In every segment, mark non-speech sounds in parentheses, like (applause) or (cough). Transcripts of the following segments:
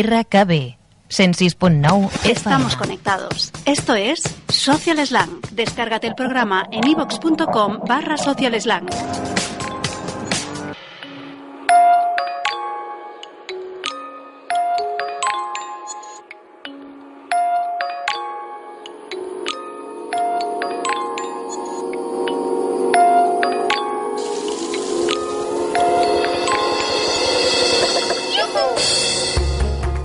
RKB 106.9 Estamos conectados. Esto es Social Slang. Descárgate el programa en ivox.com barra Social Slang.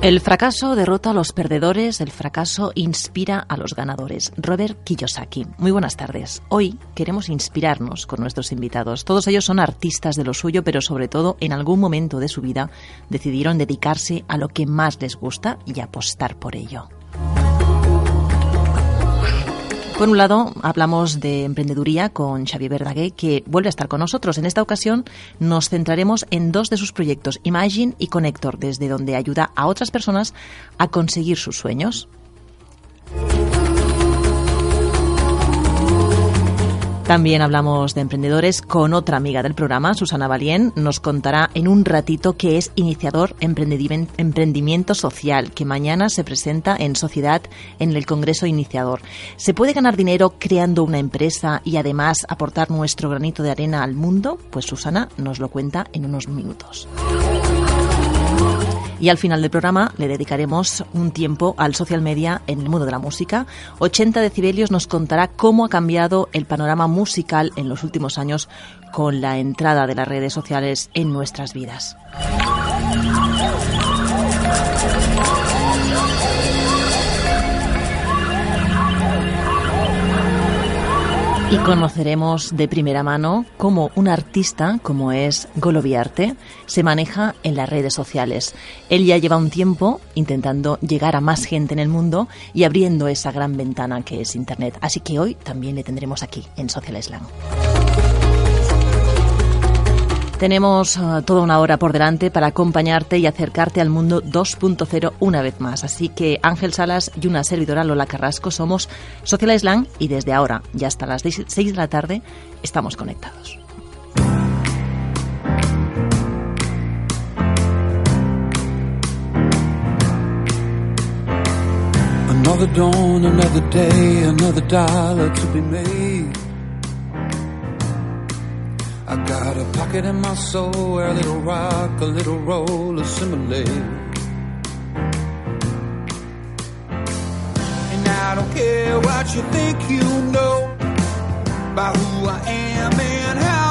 El fracaso derrota a los perdedores, el fracaso inspira a los ganadores. Robert Kiyosaki. Muy buenas tardes. Hoy queremos inspirarnos con nuestros invitados. Todos ellos son artistas de lo suyo, pero sobre todo en algún momento de su vida decidieron dedicarse a lo que más les gusta y apostar por ello. Por un lado, hablamos de emprendeduría con Xavier Verdaguer, que vuelve a estar con nosotros. En esta ocasión nos centraremos en dos de sus proyectos, Imagine y Connector, desde donde ayuda a otras personas a conseguir sus sueños. También hablamos de emprendedores con otra amiga del programa, Susana Valien. Nos contará en un ratito que es iniciador emprendimiento social, que mañana se presenta en sociedad en el Congreso Iniciador. ¿Se puede ganar dinero creando una empresa y además aportar nuestro granito de arena al mundo? Pues Susana nos lo cuenta en unos minutos. Y al final del programa le dedicaremos un tiempo al social media en el mundo de la música. 80 decibelios nos contará cómo ha cambiado el panorama musical en los últimos años con la entrada de las redes sociales en nuestras vidas. Y conoceremos de primera mano cómo un artista como es Goloviarte se maneja en las redes sociales. Él ya lleva un tiempo intentando llegar a más gente en el mundo y abriendo esa gran ventana que es Internet. Así que hoy también le tendremos aquí en Social Slam. Tenemos uh, toda una hora por delante para acompañarte y acercarte al mundo 2.0 una vez más. Así que Ángel Salas y una servidora Lola Carrasco somos Social Slang y desde ahora y hasta las 6 de la tarde estamos conectados. Got a pocket in my soul where a little rock, a little roll assimilate. And I don't care what you think you know about who I am and how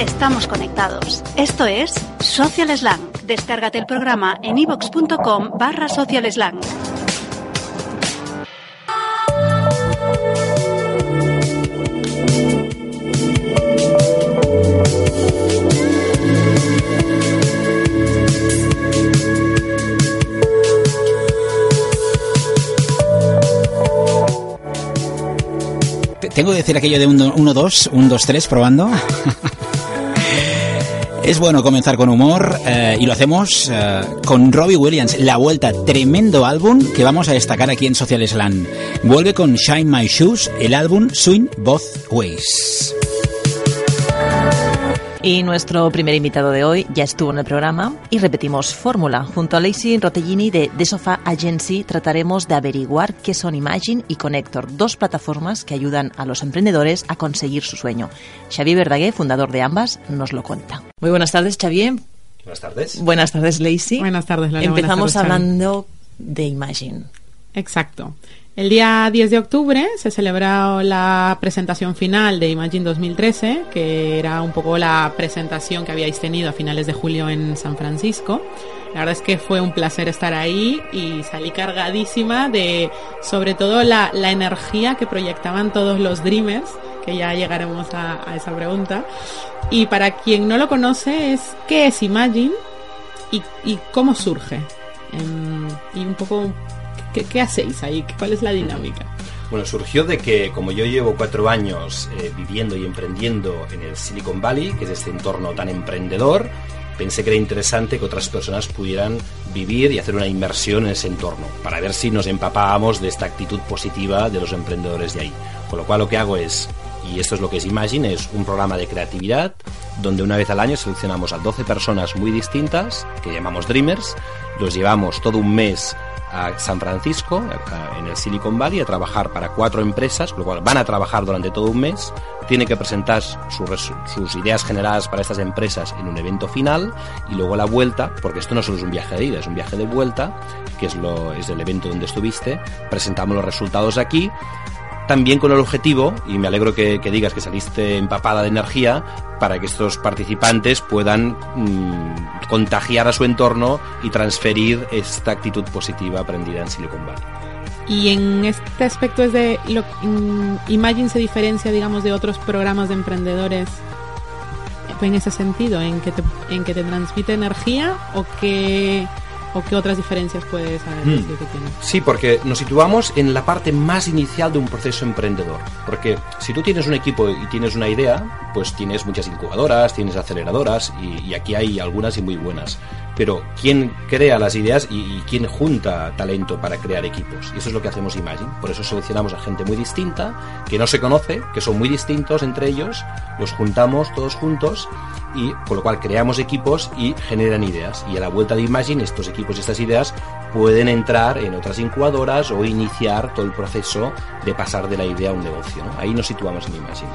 Estamos conectados. Esto es Social Slang. Descárgate el programa en ivox.com barra Social Slang. Tengo que decir aquello de 1-2, 1-2-3, probando. Es bueno comenzar con humor eh, y lo hacemos eh, con Robbie Williams, La Vuelta, tremendo álbum que vamos a destacar aquí en Social Slam. Vuelve con Shine My Shoes, el álbum Swing Both Ways. Y nuestro primer invitado de hoy ya estuvo en el programa y repetimos fórmula. Junto a Lacey Rotellini de The Sofa Agency trataremos de averiguar qué son Imagine y Connector, dos plataformas que ayudan a los emprendedores a conseguir su sueño. Xavier Verdaguer, fundador de ambas, nos lo cuenta. Muy buenas tardes, Xavier. Buenas tardes. Buenas tardes, Lacey. Buenas tardes, Lola. Empezamos Buenas tardes, Xavi. hablando de Imagine. Exacto. El día 10 de octubre se celebró la presentación final de Imagine 2013, que era un poco la presentación que habíais tenido a finales de julio en San Francisco. La verdad es que fue un placer estar ahí y salí cargadísima de, sobre todo, la, la energía que proyectaban todos los Dreamers, que ya llegaremos a, esa pregunta. Y para quien no lo conoce, es ¿qué es Imagine y, y cómo surge? Em, y un poco ¿Qué, hacéis ahí? ¿Cuál es la dinámica? Bueno, surgió de que como yo llevo cuatro años eh, viviendo y emprendiendo en el Silicon Valley, que es este entorno tan emprendedor, pensé que era interesante que otras personas pudieran vivir y hacer una inmersión en ese entorno, para ver si nos empapábamos de esta actitud positiva de los emprendedores de ahí. Con lo cual lo que hago es, y esto es lo que es Imagine, es un programa de creatividad donde una vez al año seleccionamos a 12 personas muy distintas, que llamamos Dreamers, los llevamos todo un mes a San Francisco, en el Silicon Valley, a trabajar para cuatro empresas, con lo cual van a trabajar durante todo un mes, tienen que presentar sus ideas generadas para estas empresas en un evento final y luego la vuelta, porque esto no solo es un viaje de ida, es un viaje de vuelta, que es, lo, es el evento donde estuviste, presentamos los resultados aquí, también con el objetivo, y me alegro que, que digas que saliste empapada de energía, para que estos participantes puedan mm, contagiar a su entorno y transferir esta actitud positiva aprendida en Silicon Valley. Y en este aspecto es de lo, mm, Imagine se diferencia, digamos, de otros programas de emprendedores en ese sentido, en que te, en que te transmite energía o que o qué otras diferencias puedes saber Mm. decir que tiene. Sí, porque nos situamos en la parte más inicial de un proceso emprendedor. Porque si tú tienes un equipo y tienes una idea, pues tienes muchas incubadoras, tienes aceleradoras y, y aquí hay algunas y muy buenas. Pero ¿quién crea las ideas y, quién junta talento para crear equipos? Y eso es lo que hacemos Imagine. Por eso seleccionamos a gente muy distinta, que no se conoce, que son muy distintos entre ellos, los juntamos todos juntos y con lo cual creamos equipos y generan ideas. Y a la vuelta de Imagine, estos equipos y estas ideas pueden entrar en otras incubadoras o iniciar todo el proceso de pasar de la idea a un negocio. ¿no? Ahí nos situamos en Imagine.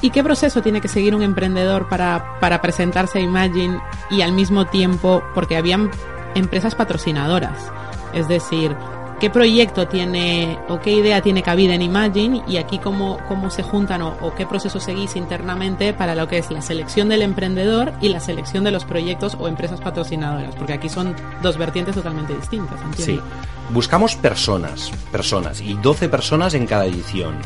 ¿Y, qué proceso tiene que seguir un emprendedor para, para presentarse a Imagine y al mismo tiempo, porque habían empresas patrocinadoras? Es decir, ¿qué proyecto tiene o qué idea tiene cabida en Imagine y aquí cómo, cómo se juntan o, o qué proceso seguís internamente para lo que es la selección del emprendedor y la selección de los proyectos o empresas patrocinadoras? Porque aquí son dos vertientes totalmente distintas, Sí. Buscamos personas, personas, y 12 personas en cada edición.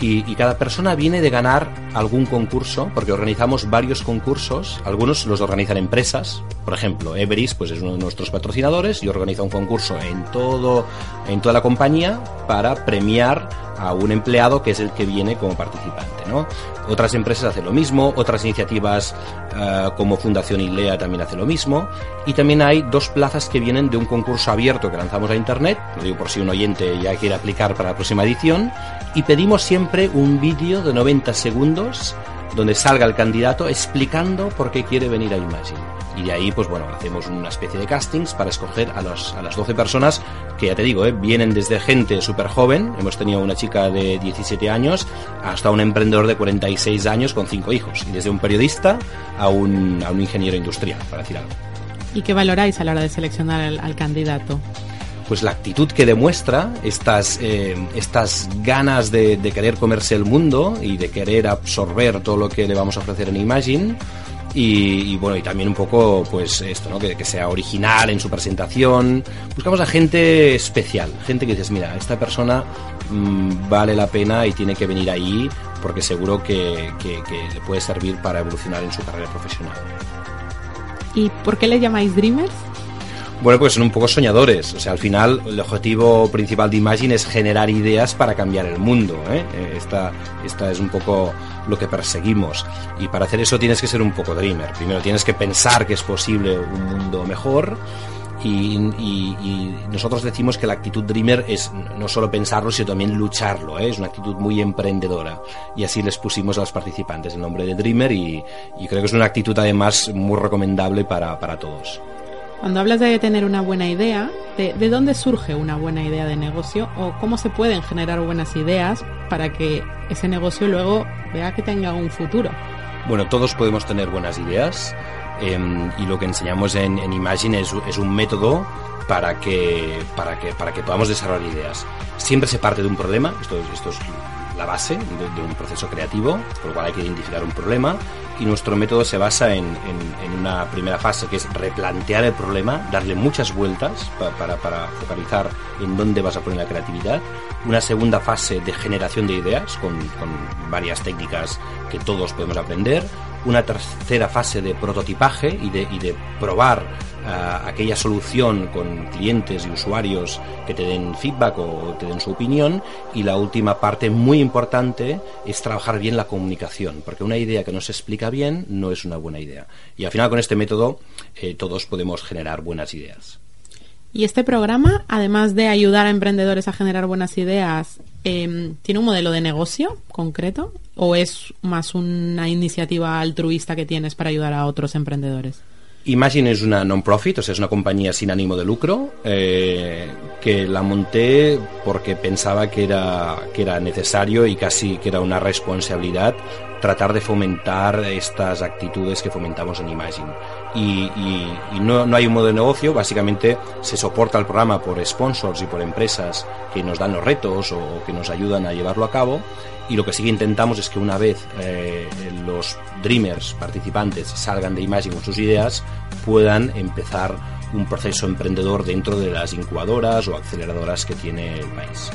Y, y cada persona viene de ganar algún concurso, porque organizamos varios concursos. Algunos los organizan empresas. Por ejemplo, Everis pues es uno de nuestros patrocinadores y organiza un concurso en todo, en toda la compañía para premiar a un empleado que es el que viene como participante, ¿no? Otras empresas hacen lo mismo, otras iniciativas eh, como Fundación ILEA también hacen lo mismo y también hay dos plazas que vienen de un concurso abierto que lanzamos a internet, lo digo por si un oyente ya quiere aplicar para la próxima edición y pedimos siempre un vídeo de 90 segundos donde salga el candidato explicando por qué quiere venir a Imagine. Y de ahí, pues bueno, hacemos una especie de castings para escoger a, a las 12 personas que ya te digo, ¿eh? vienen desde gente súper joven, hemos tenido una chica de 17 años, hasta un emprendedor de 46 años con 5 hijos, y desde un periodista a un, a un ingeniero industrial, para decir algo. ¿Y qué valoráis a la hora de seleccionar al candidato? Pues la actitud que demuestra, estas, eh, estas ganas de, querer comerse el mundo y de querer absorber todo lo que le vamos a ofrecer en Imagine, y, y, bueno y también un poco pues esto no que, que, sea original en su presentación. Buscamos a gente especial gente que dices mira esta persona mmm, vale la pena y tiene que venir ahí porque seguro que, le puede servir para evolucionar en su carrera profesional y por qué le llamáis dreamers bueno, pues son un poco soñadores. O sea, al final el objetivo principal de Imagine es generar ideas para cambiar el mundo. ¿eh? Esta, esta es un poco lo que perseguimos. Y para hacer eso tienes que ser un poco dreamer. Primero tienes que pensar que es posible un mundo mejor. Y, nosotros decimos que la actitud dreamer es no solo pensarlo, sino también lucharlo, ¿eh? es una actitud muy emprendedora. Y así les pusimos a los participantes el nombre de dreamer y, creo que es una actitud además muy recomendable para todos. Cuando hablas de tener una buena idea, ¿de, ¿de, dónde surge una buena idea de negocio o cómo se pueden generar buenas ideas para que ese negocio luego vea que tenga un futuro? Bueno, todos podemos tener buenas ideas eh, y lo que enseñamos en, Imagine es, un método para que, para, que, para que podamos desarrollar ideas. Siempre se parte de un problema, esto es la base de, un proceso creativo, por lo cual hay que identificar un problema y nuestro método se basa en, una primera fase que es replantear el problema, darle muchas vueltas pa, para, focalizar en dónde vas a poner la creatividad, una segunda fase de generación de ideas con varias técnicas que todos podemos aprender, una tercera fase de prototipaje y de, y de probar uh, aquella solución con clientes y usuarios que te den feedback o te den su opinión y la última parte muy importante es trabajar bien la comunicación porque una idea que no se explica bien no es una buena idea y al final con este método eh, todos podemos generar buenas ideas. Y este programa, además de ayudar a emprendedores a generar buenas ideas, eh, ¿tiene un modelo de negocio concreto o es más una iniciativa altruista que tienes para ayudar a otros emprendedores? Imagine es una non-profit, o sea, es una compañía sin ánimo de lucro, eh, que la monté porque pensaba que era, que era necesario y casi que era una responsabilidad tratar de fomentar estas actitudes que fomentamos en Imagine. Y, no, no, hay un modo de negocio, básicamente se soporta el programa por sponsors y por empresas que nos dan los retos o, que nos ayudan a llevarlo a cabo y lo que sí intentamos es que una vez eh, los Dreamers participantes salgan de Imagine con sus ideas, puedan empezar un proceso emprendedor dentro de las incubadoras o aceleradoras que tiene el país.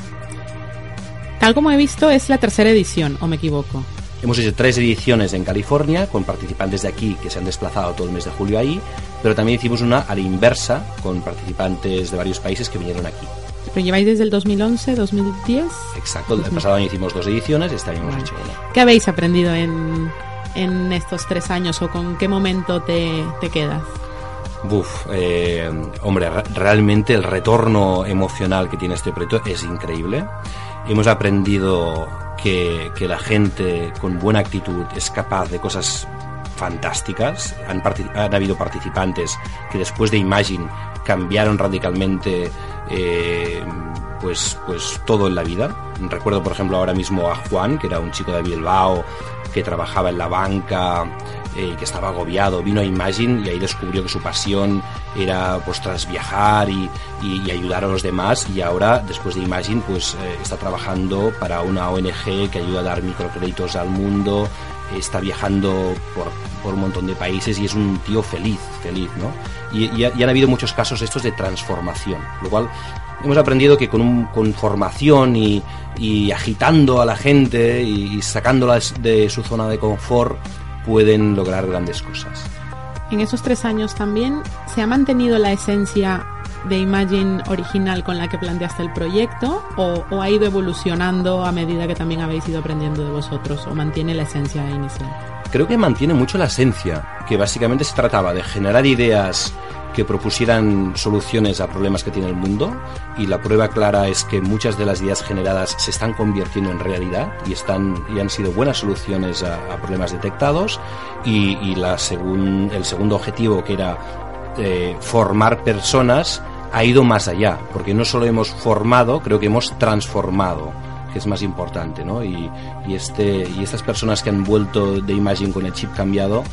Tal como he visto, es la tercera edición, ¿o me equivoco? Hemos hecho tres ediciones en California con participantes de aquí que se han desplazado todo el mes de julio ahí, pero también hicimos una a la inversa con participantes de varios países que vinieron aquí. ¿Pero lleváis desde el 2011, 2010? Exacto, el pasado año hicimos dos ediciones, este año hemos hecho una. ¿Qué habéis aprendido en, en estos tres años o con qué momento te, te quedas? Buf, eh, hombre, realmente el retorno emocional que tiene este proyecto es increíble. Hemos aprendido que, la gente con buena actitud es capaz de cosas fantásticas. Han, han, habido participantes que después de Imagine cambiaron radicalmente eh, pues, pues todo en la vida. Recuerdo, por ejemplo, ahora mismo a Juan, que era un chico de Bilbao que trabajaba en la banca eh, que estaba agobiado, vino a Imagine y ahí descubrió que su pasión era pues tras viajar y, y, ayudar a los demás y ahora después de Imagine pues eh, está trabajando para una ONG que ayuda a dar microcréditos al mundo, está viajando por, por, un montón de países y es un tío feliz, feliz, ¿no? Y, y, han habido muchos casos estos de transformación, lo cual hemos aprendido que con, un, con formación y, y, agitando a la gente y, y sacándola de su zona de confort pueden lograr grandes cosas. En esos tres años también se ha mantenido la esencia de Imagine original con la que planteaste el proyecto o, o, ha ido evolucionando a medida que también habéis ido aprendiendo de vosotros o mantiene la esencia inicial? Creo que mantiene mucho la esencia, que básicamente se trataba de generar ideas que propusieran soluciones a problemas que tiene el mundo y la prueba clara es que muchas de las ideas generadas se están convirtiendo en realidad y están y han sido buenas soluciones a, a problemas detectados y, y la segun, el segundo objetivo que era eh, formar personas ha ido más allá porque no solo hemos formado creo que hemos transformado que es más importante ¿no? y, y, este, y estas personas que han vuelto de Imagine con el chip cambiado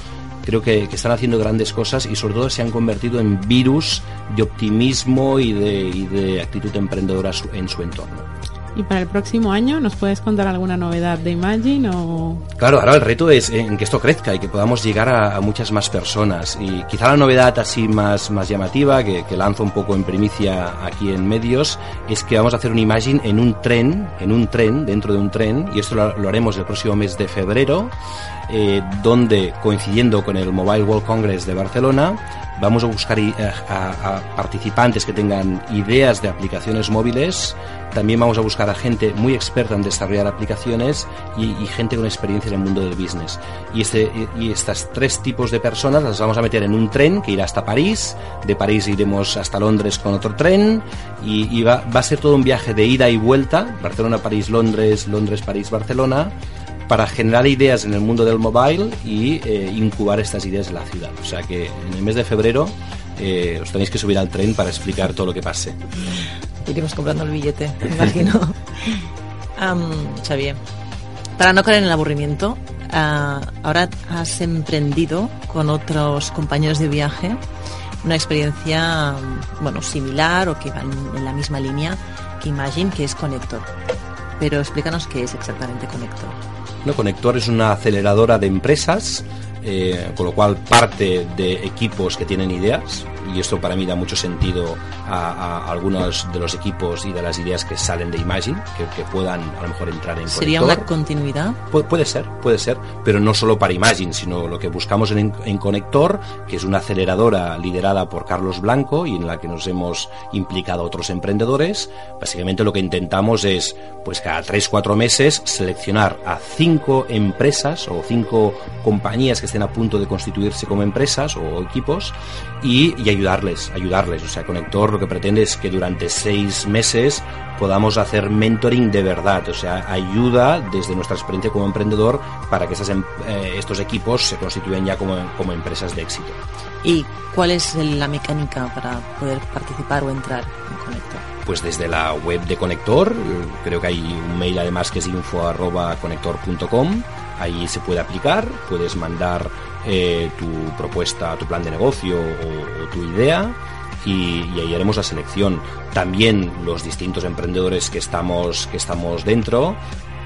creo que, están haciendo grandes cosas y sobre todo se han convertido en virus de optimismo y de, actitud emprendedora en su entorno. ¿Y para el próximo año nos puedes contar alguna novedad de Imagine o Claro, ahora el reto es en que esto crezca y que podamos llegar a, muchas más personas. Y quizá la novedad así más, más llamativa, que, lanzo un poco en primicia aquí en medios, es que vamos a hacer un Imagine en un tren, en un tren, dentro de un tren, y esto lo, haremos el próximo mes de febrero, eh, donde, coincidiendo con el Mobile World Congress de Barcelona, vamos a buscar a- a participantes que tengan ideas de aplicaciones móviles. También vamos a buscar a gente muy experta en desarrollar aplicaciones y, gente con experiencia en el mundo del business. Y, este, y estas tres tipos de personas las vamos a meter en un tren que irá hasta París. De París iremos hasta Londres con otro tren. Y, va, va a ser todo un viaje de ida y vuelta. Barcelona, París, Londres, Londres, París, Barcelona para generar ideas en el mundo del mobile y eh, incubar estas ideas en la ciudad. O sea que en el mes de febrero eh, os tenéis que subir al tren para explicar todo lo que pase. Iremos comprando el billete, me imagino. (laughs) Am, Xavier, para no caer en el aburrimiento, ah, ahora has emprendido con otros compañeros de viaje una experiencia bueno, similar o que va en, la misma línea que Imagine, que es Connector. Pero explícanos qué es exactamente Connector. No, Conector es una aceleradora de empresas, eh, con lo cual parte de equipos que tienen ideas, y esto para mí da mucho sentido a, a algunos de los equipos y de las ideas que salen de Imagine, que, que puedan a lo mejor entrar en ¿Sería una continuidad? Pu- puede ser, puede ser, pero no solo para Imagine, sino lo que buscamos en, en Conector, que es una aceleradora liderada por Carlos Blanco y en la que nos hemos implicado otros emprendedores. Básicamente lo que intentamos es, pues cada 3-4 meses, seleccionar a cinco empresas o cinco compañías que estén a punto de constituirse como empresas o equipos y, y ayudarles, ayudarles. O sea, Conector lo que pretende es que durante seis meses podamos hacer mentoring de verdad, o sea, ayuda desde nuestra experiencia como emprendedor para que esas em- eh, estos equipos se constituyan ya como, como empresas de éxito. ¿Y cuál es la mecánica para poder participar o entrar en Connector? Pues desde la web de Conector, creo que hay un mail además que es info arroba conector.com, ahí se puede aplicar, puedes mandar eh, tu propuesta, tu plan de negocio o, tu idea y, ahí haremos la selección. También los distintos emprendedores que estamos, que estamos dentro,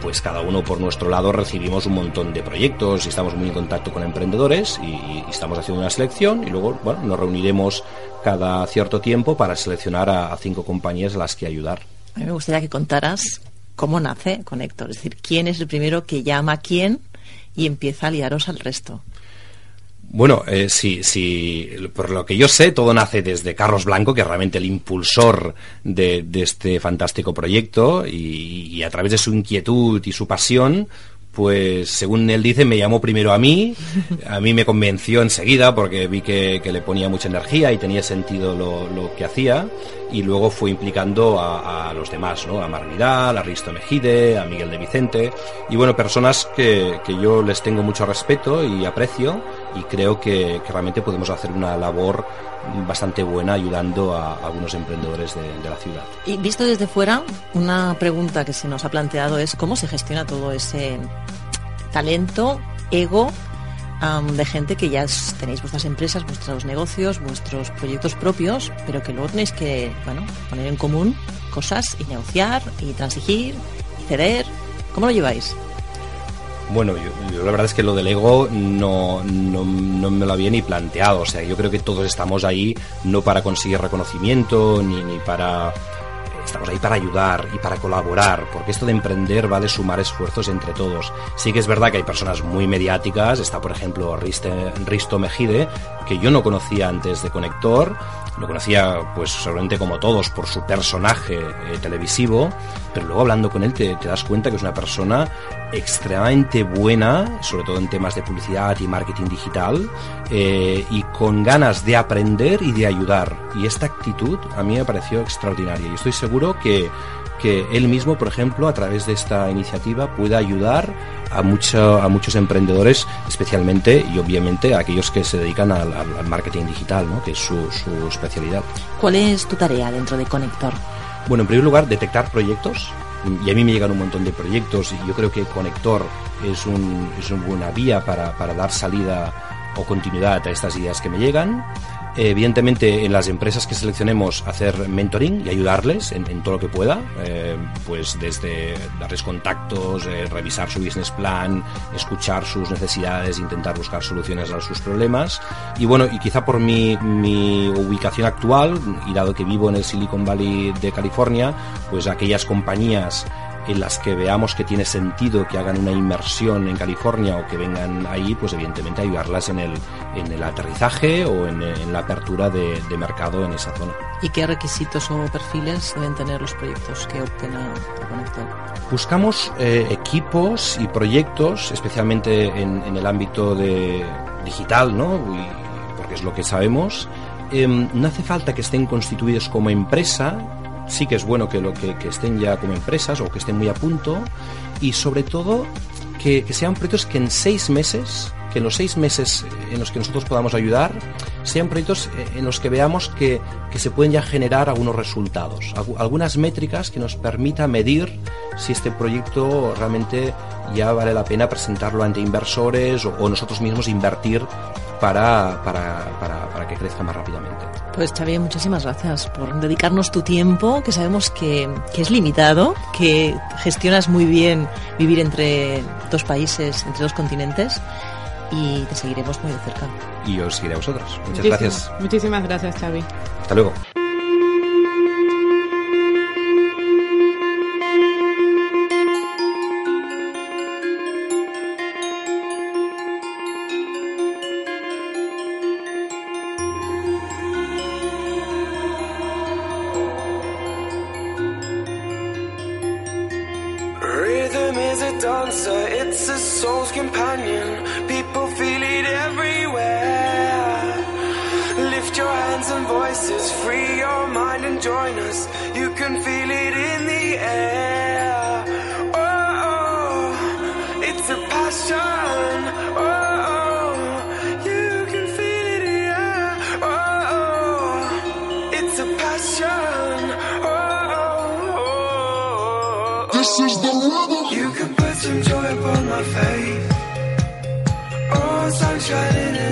pues cada uno por nuestro lado recibimos un montón de proyectos y estamos muy en contacto con emprendedores y, estamos haciendo una selección y luego bueno, nos reuniremos cada cierto tiempo para seleccionar a, cinco compañías las que ayudar. A mí me gustaría que contaras cómo nace Connector, es decir, quién es el primero que llama a quién y empieza a liaros al resto. Bueno, eh, sí, sí, por lo que yo sé, todo nace desde Carlos Blanco, que es realmente el impulsor de, este fantástico proyecto, y, a través de su inquietud y su pasión, pues según él dice, me llamó primero a mí, a mí me convenció enseguida porque vi que, le ponía mucha energía y tenía sentido lo, que hacía, y luego fue implicando a, los demás, ¿no? A Mar Vidal, a Risto Mejide, a Miguel de Vicente, y bueno, personas que yo les tengo mucho respeto y aprecio, y creo que, realmente podemos hacer una labor bastante buena ayudando a, algunos emprendedores de, la ciudad. Y visto desde fuera, una pregunta que se nos ha planteado es cómo se gestiona todo ese talento, ego de gente que ya tenéis vuestras empresas, vuestros negocios, vuestros proyectos propios, pero que luego tenéis que bueno, poner en común cosas y negociar y transigir y ceder. ¿Cómo lo lleváis? Bueno, yo, la verdad es que lo del ego no, no, no me lo había ni planteado. O sea, yo creo que todos estamos ahí no para conseguir reconocimiento ni, ni para... Estamos ahí para ayudar y para colaborar, porque esto de emprender va de sumar esfuerzos entre todos. Sí que es verdad que hay personas muy mediáticas, está por ejemplo Risto Mejide, que yo no conocía antes de Conector, lo conocía pues seguramente como todos por su personaje eh, televisivo, pero luego hablando con él te, das cuenta que es una persona extremadamente buena, sobre todo en temas de publicidad y marketing digital, eh, y con ganas de aprender y de ayudar. Y esta actitud a mí me pareció extraordinaria y estoy seguro que, que él mismo, por ejemplo, a través de esta iniciativa pueda ayudar a, mucho, a muchos emprendedores, especialmente y obviamente a aquellos que se dedican al, marketing digital, ¿no? que es su, su especialidad. ¿Cuál es tu tarea dentro de Connector? Bueno, en primer lugar, detectar proyectos. Y a mí me llegan un montón de proyectos y yo creo que Conector es, un, es una buena vía para, para dar salida o continuidad a estas ideas que me llegan. Evidentemente, en las empresas que seleccionemos, hacer mentoring y ayudarles en, todo lo que pueda, eh, pues desde darles contactos, eh, revisar su business plan, escuchar sus necesidades, intentar buscar soluciones a sus problemas. Y bueno, y quizá por mi, mi ubicación actual, y dado que vivo en el Silicon Valley de California, pues aquellas compañías en las que veamos que tiene sentido que hagan una inmersión en California o que vengan ahí, pues evidentemente ayudarlas en el, en el aterrizaje o en, en la apertura de, de mercado en esa zona. ¿Y qué requisitos o perfiles deben tener los proyectos que opten a, a Conector? Buscamos eh, equipos y proyectos, especialmente en, en el ámbito de digital, ¿no? Y- porque es lo que sabemos. Em, no hace falta que estén constituidos como empresa, sí que es bueno que, lo, que, que estén ya como empresas o que estén muy a punto, y sobre todo que, que sean proyectos que en seis meses, que en los seis meses en los que nosotros podamos ayudar, sean proyectos eh, en los que veamos que, que se pueden ya generar algunos resultados, algu- algunas métricas que nos permita medir si este proyecto realmente ya vale la pena presentarlo ante inversores o, o nosotros mismos invertir para, para, para, para que crezca más rápidamente. Pues Xavier, muchísimas gracias por dedicarnos tu tiempo, que sabemos que, que es limitado, que gestionas muy bien vivir entre dos países, entre dos continentes, y te seguiremos muy de cerca. Y os seguiré a vosotros. Muchas Muchísimas- gracias. Muchísimas gracias, Xavi. Hasta luego. Some joy upon my face. Oh, sunshine in it.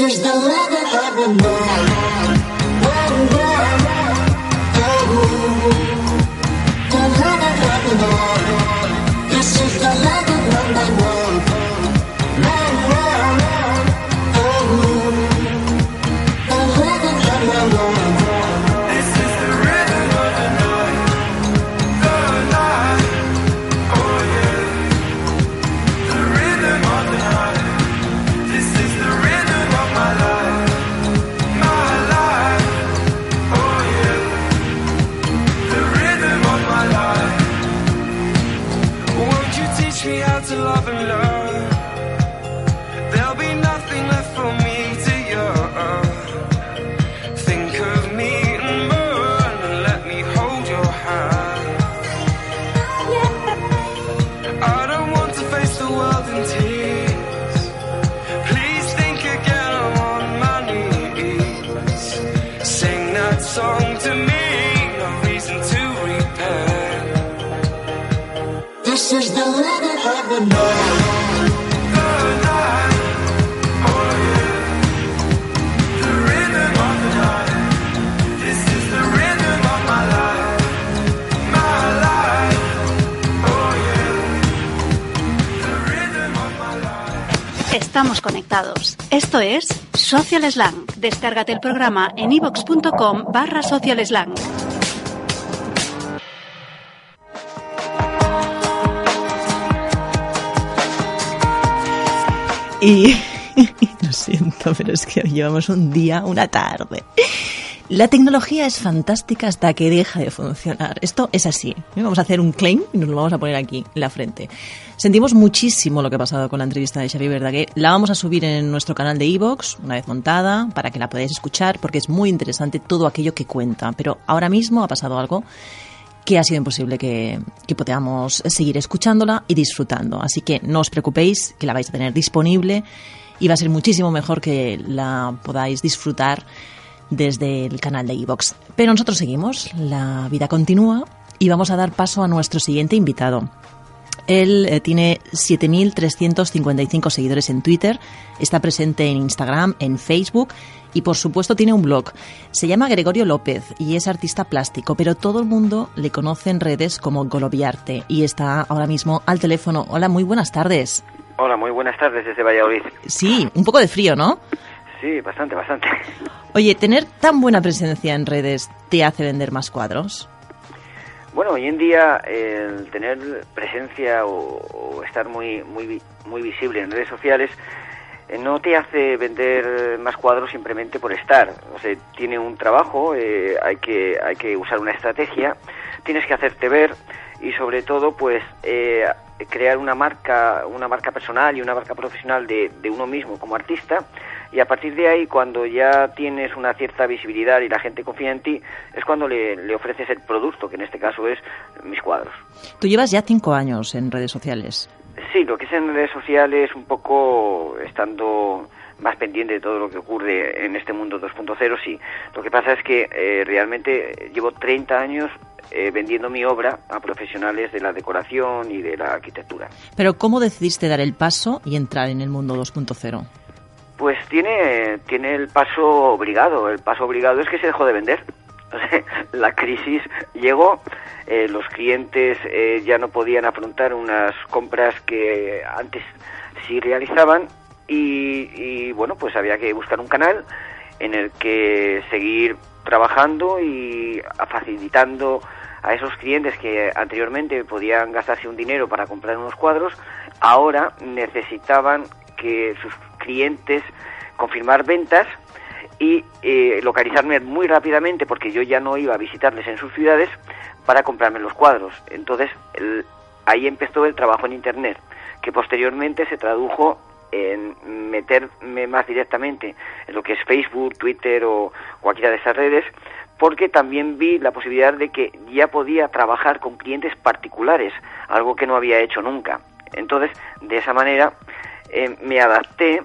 This is the rhythm of the night. Estamos conectados. Esto es Social Slang. Descárgate el programa en ivox.com barra Social. Y (laughs) lo siento, pero es que llevamos un día, una tarde La tecnología es fantástica hasta que deja de funcionar. Esto es así. Vamos a hacer un claim y nos lo vamos a poner aquí en la frente. Sentimos muchísimo lo que ha pasado con la entrevista de Xavi Verdaguer. La vamos a subir en nuestro canal de iVoox, una vez montada, para que la podáis escuchar, porque es muy interesante todo aquello que cuenta. Pero ahora mismo ha pasado algo que ha sido imposible que, que podamos seguir escuchándola y disfrutando. Así que no os preocupéis, que la vais a tener disponible y va a ser muchísimo mejor que la podáis disfrutar desde el canal de iVox. Pero nosotros seguimos, la vida continúa y vamos a dar paso a nuestro siguiente invitado. Él eh, tiene 7.355 seguidores en Twitter, está presente en Instagram, en Facebook y por supuesto tiene un blog. Se llama Gregorio López y es artista plástico, pero todo el mundo le conoce en redes como Golobiarte y está ahora mismo al teléfono. Hola, muy buenas tardes. Hola, muy buenas tardes desde Valladolid. Sí, un poco de frío, ¿no? Sí, bastante, bastante. Oye, ¿tener tan buena presencia en redes te hace vender más cuadros? Bueno, hoy en día el tener presencia o, o estar muy, muy, muy visible en redes sociales eh, no te hace vender más cuadros simplemente por estar. O sea, tiene un trabajo, eh, hay, que, hay que usar una estrategia, tienes que hacerte ver y sobre todo pues eh, crear una marca, una marca personal y una marca profesional de, de uno mismo como artista y a partir de ahí cuando ya tienes una cierta visibilidad y la gente confía en ti es cuando le, le ofreces el producto que en este caso es mis cuadros. Tú llevas ya cinco años en redes sociales. Sí, lo que es en redes sociales, un poco estando más pendiente de todo lo que ocurre en este mundo 2.0, sí. Lo que pasa es que eh, realmente llevo 30 años eh, vendiendo mi obra a profesionales de la decoración y de la arquitectura. Pero ¿cómo decidiste dar el paso y entrar en el mundo 2.0? Pues tiene, tiene el paso obligado. El paso obligado es que se dejó de vender. (laughs) La crisis llegó, eh, los clientes eh, ya no podían afrontar unas compras que antes sí realizaban y, bueno, pues había que buscar un canal en el que seguir trabajando y facilitando a esos clientes que anteriormente podían gastarse un dinero para comprar unos cuadros, ahora necesitaban que sus clientes confirmar ventas y eh, localizarme muy rápidamente porque yo ya no iba a visitarles en sus ciudades para comprarme los cuadros. Entonces ahí empezó el trabajo en Internet, que posteriormente se tradujo en meterme más directamente en lo que es Facebook, Twitter o cualquiera de esas redes, porque también vi la posibilidad de que ya podía trabajar con clientes particulares, algo que no había hecho nunca. Entonces, de esa manera eh, me adapté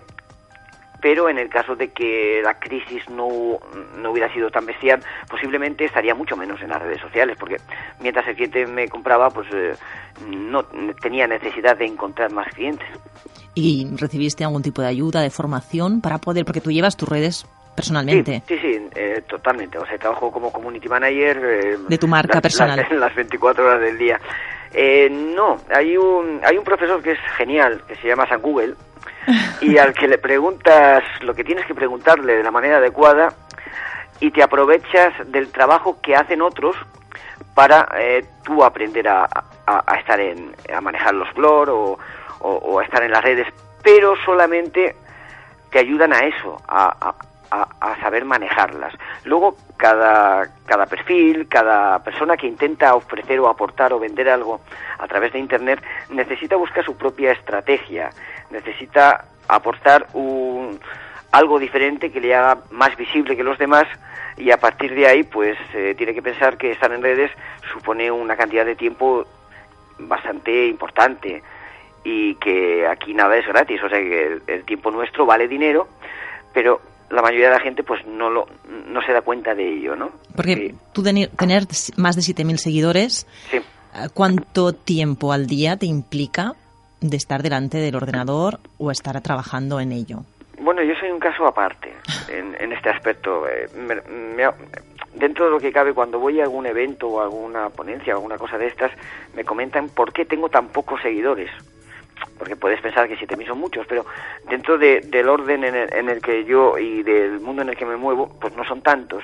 pero en el caso de que la crisis no, no hubiera sido tan bestial, posiblemente estaría mucho menos en las redes sociales, porque mientras el cliente me compraba, pues eh, no tenía necesidad de encontrar más clientes. ¿Y recibiste algún tipo de ayuda, de formación para poder, porque tú llevas tus redes personalmente? Sí, sí, sí, eh, totalmente. O sea, trabajo como community manager. eh, De tu marca (laughs) las- personal. Las, las 24 horas del día. Eh, no, hay un, hay un profesor que es genial, que se llama San Google, y al que le preguntas lo que tienes que preguntarle de la manera adecuada y te aprovechas del trabajo que hacen otros para eh, tú aprender a, a- estar en, a manejar los flor o, o- o a estar en las redes, pero solamente te ayudan a eso, a, a- saber manejarlas. Luego, cada, cada perfil, cada persona que intenta ofrecer o aportar o vender algo a través de Internet necesita buscar su propia estrategia, necesita aportar un, algo diferente que le haga más visible que los demás y a partir de ahí pues eh, tiene que pensar que estar en redes supone una cantidad de tiempo bastante importante y que aquí nada es gratis, o sea que el tiempo nuestro vale dinero, pero la mayoría de la gente pues no lo no se da cuenta de ello, ¿no? Porque tú teni- tener más de 7.000 seguidores, Sí. ¿cuánto tiempo al día te implica de estar delante del ordenador o estar trabajando en ello? Bueno, yo soy un caso aparte (laughs) en, en este aspecto. Eh, me- me- dentro de lo que cabe, cuando voy a algún evento o alguna ponencia o alguna cosa de estas, me comentan por qué tengo tan pocos seguidores. Porque puedes pensar que 7.000 son muchos, pero dentro de- del orden en el, en el que yo y del mundo en el que me muevo, pues no son tantos.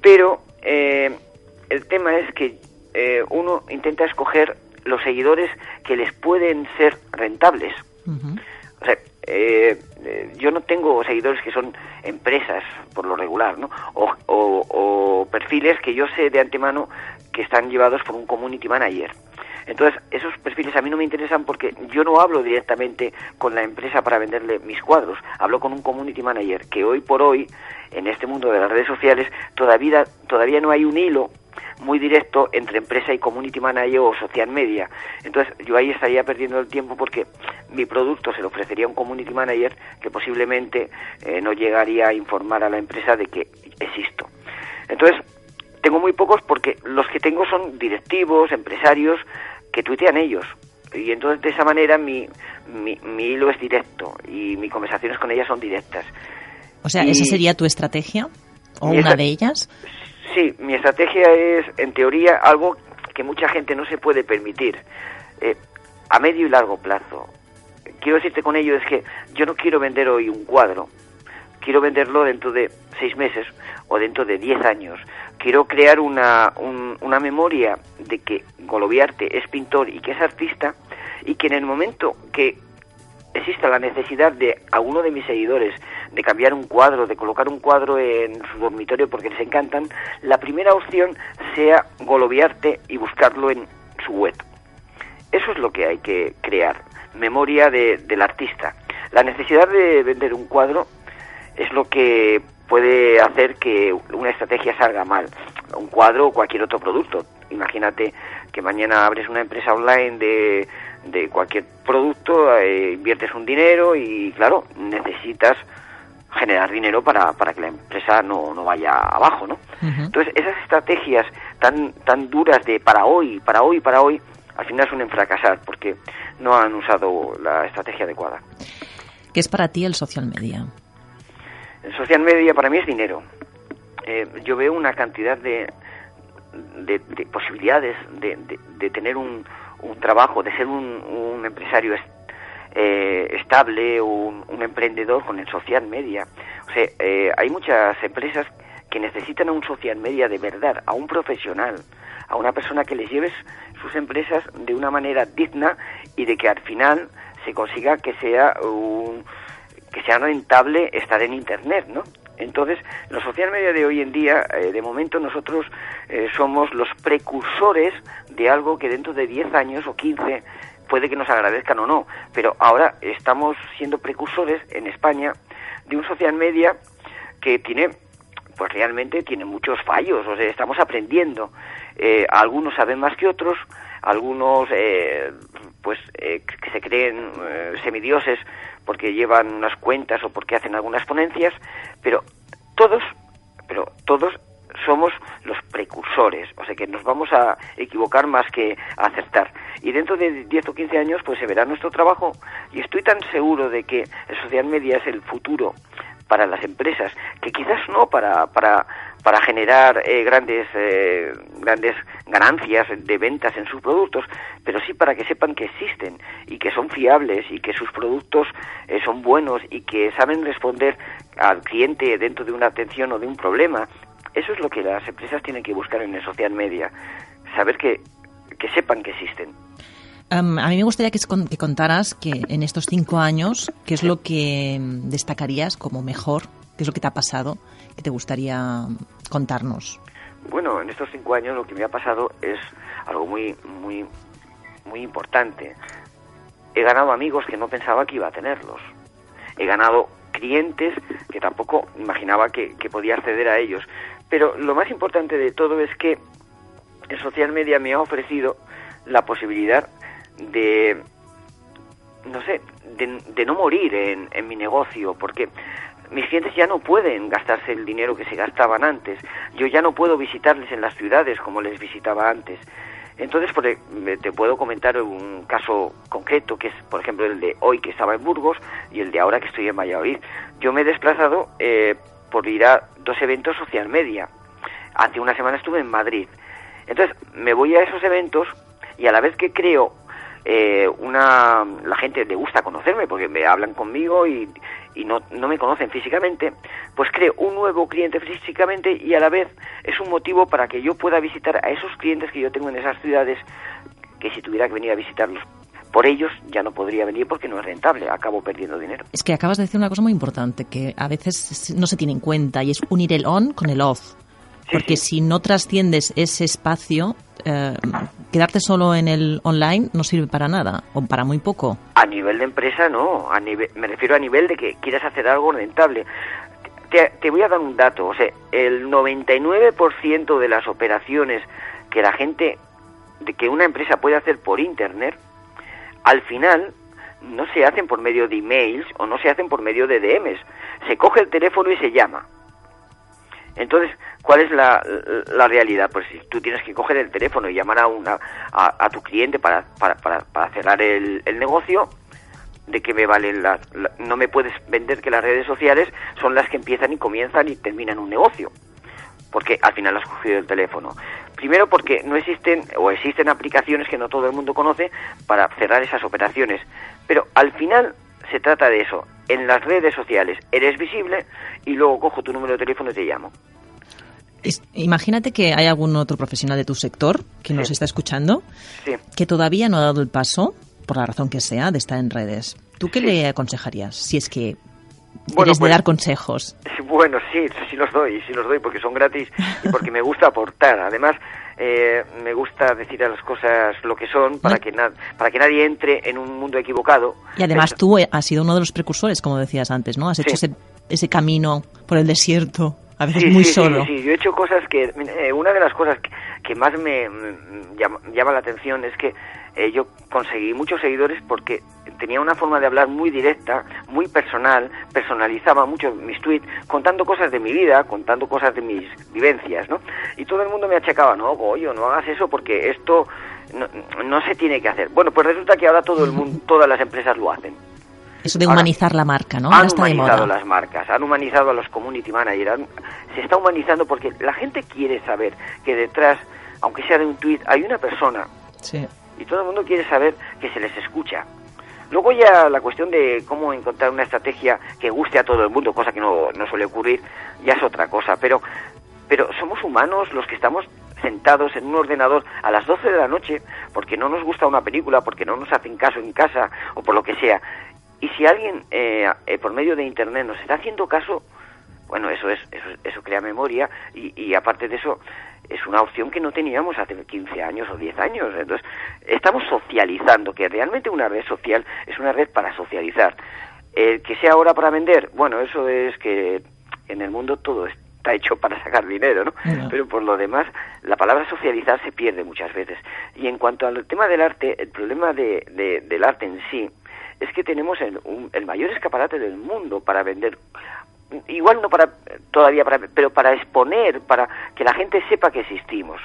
Pero eh, el tema es que eh, uno intenta escoger los seguidores que les pueden ser rentables. O sea, eh, eh, yo no tengo seguidores que son empresas por lo regular, ¿no? O, o- o perfiles que yo sé de antemano que están llevados por un community manager. Entonces, esos perfiles a mí no me interesan porque yo no hablo directamente con la empresa para venderle mis cuadros, hablo con un community manager que hoy por hoy, en este mundo de las redes sociales, todavía, todavía no hay un hilo muy directo entre empresa y community manager o social media. Entonces, yo ahí estaría perdiendo el tiempo porque mi producto se lo ofrecería a un community manager que posiblemente eh, no llegaría a informar a la empresa de que existo. Entonces, tengo muy pocos porque los que tengo son directivos, empresarios, que tuitean ellos. Y entonces de esa manera mi, mi, mi hilo es directo y mis conversaciones con ellas son directas. O sea, Y- ¿esa sería tu estrategia? ¿O una de ellas? Sí, mi estrategia es, en teoría, algo que mucha gente no se puede permitir. Eh, a medio y largo plazo. Quiero decirte con ello es que yo no quiero vender hoy un cuadro. Quiero venderlo dentro de seis meses o dentro de diez años. Quiero crear una, un- una memoria de que Golobiarte es pintor y que es artista y que en el momento que exista la necesidad de alguno de mis seguidores de cambiar un cuadro, de colocar un cuadro en su dormitorio porque les encantan, la primera opción sea golobiarte y buscarlo en su web. Eso es lo que hay que crear, memoria de- del artista. La necesidad de vender un cuadro es lo que puede hacer que una estrategia salga mal. Un cuadro o cualquier otro producto. Imagínate que mañana abres una empresa online de, de cualquier producto, eh, inviertes un dinero y, claro, necesitas generar dinero para, para que la empresa no, no vaya abajo, ¿no? Entonces, esas estrategias tan, tan duras de para hoy, para hoy, para hoy, al final suelen fracasar porque no han usado la estrategia adecuada. ¿Qué es para ti el social media? Social media para mí es dinero. Eh, yo veo una cantidad de, de, de posibilidades de, de- tener un, un trabajo, de ser un, un empresario eh, estable, un, un emprendedor con el social media. O sea, eh, hay muchas empresas que necesitan a un social media de verdad, a un profesional, a una persona que les lleve sus empresas de una manera digna y de que al final se consiga que sea un, que sea rentable estar en internet, ¿no? Entonces, los social media de hoy en día, eh, de momento nosotros eh, somos los precursores de algo que dentro de 10 años o 15 puede que nos agradezcan o no, pero ahora estamos siendo precursores en España de un social media que tiene pues realmente tiene muchos fallos, o sea, estamos aprendiendo. Eh, algunos saben más que otros, algunos eh, pues eh, se creen eh, semidioses porque llevan unas cuentas o porque hacen algunas ponencias, pero todos, pero todos somos los precursores, o sea que nos vamos a equivocar más que a acertar. Y dentro de 10 o 15 años pues se verá nuestro trabajo y estoy tan seguro de que el social media es el futuro para las empresas, que quizás no para, para, para generar eh, grandes, eh, grandes ganancias de ventas en sus productos, pero sí para que sepan que existen y que son fiables y que sus productos eh, son buenos y que saben responder al cliente dentro de una atención o de un problema. Eso es lo que las empresas tienen que buscar en el social media, saber que, que sepan que existen. A mí me gustaría que, que contaras que en estos cinco años, ¿qué es lo que mm, destacarías como mejor? ¿Qué es lo que te ha pasado? que te gustaría mm, contarnos? Bueno, en estos cinco años lo que me ha pasado es algo muy, muy, muy importante. He ganado amigos que no pensaba que iba a tenerlos. He ganado clientes que tampoco imaginaba que, que podía acceder a ellos. Pero lo más importante de todo es que el social media me ha ofrecido la posibilidad de, no sé, de, de no morir en, en mi negocio, porque mis clientes ya no pueden gastarse el dinero que se gastaban antes. Yo ya no puedo visitarles en las ciudades como les visitaba antes. Entonces, por e- me- te puedo comentar un caso concreto, que es, por ejemplo, el de hoy que estaba en Burgos y el de ahora que estoy en Valladolid. Yo me he desplazado eh, por ir a dos eventos social media. Hace una semana estuve en Madrid. Entonces, me voy a esos eventos y a la vez que creo eh, una la gente le gusta conocerme porque me hablan conmigo y, y no, no me conocen físicamente, pues creo un nuevo cliente físicamente y a la vez es un motivo para que yo pueda visitar a esos clientes que yo tengo en esas ciudades que si tuviera que venir a visitarlos por ellos ya no podría venir porque no es rentable, acabo perdiendo dinero. Es que acabas de decir una cosa muy importante que a veces no se tiene en cuenta y es unir el on con el off. Porque si no trasciendes ese espacio, eh, quedarte solo en el online no sirve para nada o para muy poco. A nivel de empresa no, a nivel, me refiero a nivel de que quieras hacer algo rentable. Te, te voy a dar un dato, o sea, el 99% de las operaciones que la gente, que una empresa puede hacer por internet, al final no se hacen por medio de emails o no se hacen por medio de DMs. Se coge el teléfono y se llama. Entonces, ¿cuál es la, la realidad? Pues si tú tienes que coger el teléfono y llamar a, una, a, tu cliente para, para, para, para cerrar el, el negocio, ¿de qué me valen las... la- no me puedes vender que las redes sociales son las que empiezan y comienzan y terminan un negocio. Porque al final has cogido el teléfono. Primero porque no existen o existen aplicaciones que no todo el mundo conoce para cerrar esas operaciones. Pero al final se trata de eso. En las redes sociales eres visible y luego cojo tu número de teléfono y te llamo. Imagínate que hay algún otro profesional de tu sector que nos está escuchando Sí. que todavía no ha dado el paso, por la razón que sea, de estar en redes. ¿Tú qué Sí. le aconsejarías si es que Bueno, eres de pues- dar consejos? (laughs) Bueno, sí, sí los doy, sí los doy porque son gratis y porque me gusta aportar. Además, eh, me gusta decir a las cosas lo que son para No. que, para que nadie entre en un mundo equivocado. Y además Eso. tú eh, has sido uno de los precursores, como decías antes, ¿no? Has hecho Sí. ese, ese camino por el desierto, a veces Sí, muy sí, sí, solo. Sí, yo he hecho cosas que... eh, una de las cosas que, que más me mm, llama, llama la atención es que eh, yo conseguí muchos seguidores porque tenía una forma de hablar muy directa, muy personal, personalizaba mucho mis tweets, contando cosas de mi vida, contando cosas de mis vivencias, ¿no? Y todo el mundo me achacaba, no, Goyo, no hagas eso porque esto no, no se tiene que hacer. Bueno, pues resulta que ahora todo el mundo, (laughs) todas las empresas lo hacen. Eso de Ahora, humanizar la marca, ¿no? Han está de humanizado moda. las marcas, han humanizado a los community managers, han- se está humanizando porque la gente quiere saber que detrás, aunque sea de un tweet, hay una persona Sí. Y todo el mundo quiere saber que se les escucha. Luego ya la cuestión de cómo encontrar una estrategia que guste a todo el mundo, cosa que no, no suele ocurrir, ya es otra cosa. Pero, pero somos humanos los que estamos sentados en un ordenador a las 12 de la noche porque no nos gusta una película, porque no nos hacen caso en casa o por lo que sea. Y si alguien eh, eh, por medio de Internet nos está haciendo caso, bueno, eso es eso, eso crea memoria y, y aparte de eso es una opción que no teníamos hace 15 años o 10 años. Entonces, estamos socializando, que realmente una red social es una red para socializar. El que sea ahora para vender, bueno, eso es que en el mundo todo está hecho para sacar dinero, ¿no? Ya. Pero por lo demás, la palabra socializar se pierde muchas veces. Y en cuanto al tema del arte, el problema de, de- del arte en sí es que tenemos el, un- el mayor escaparate del mundo para vender igual no para todavía para pero para exponer para que la gente sepa que existimos.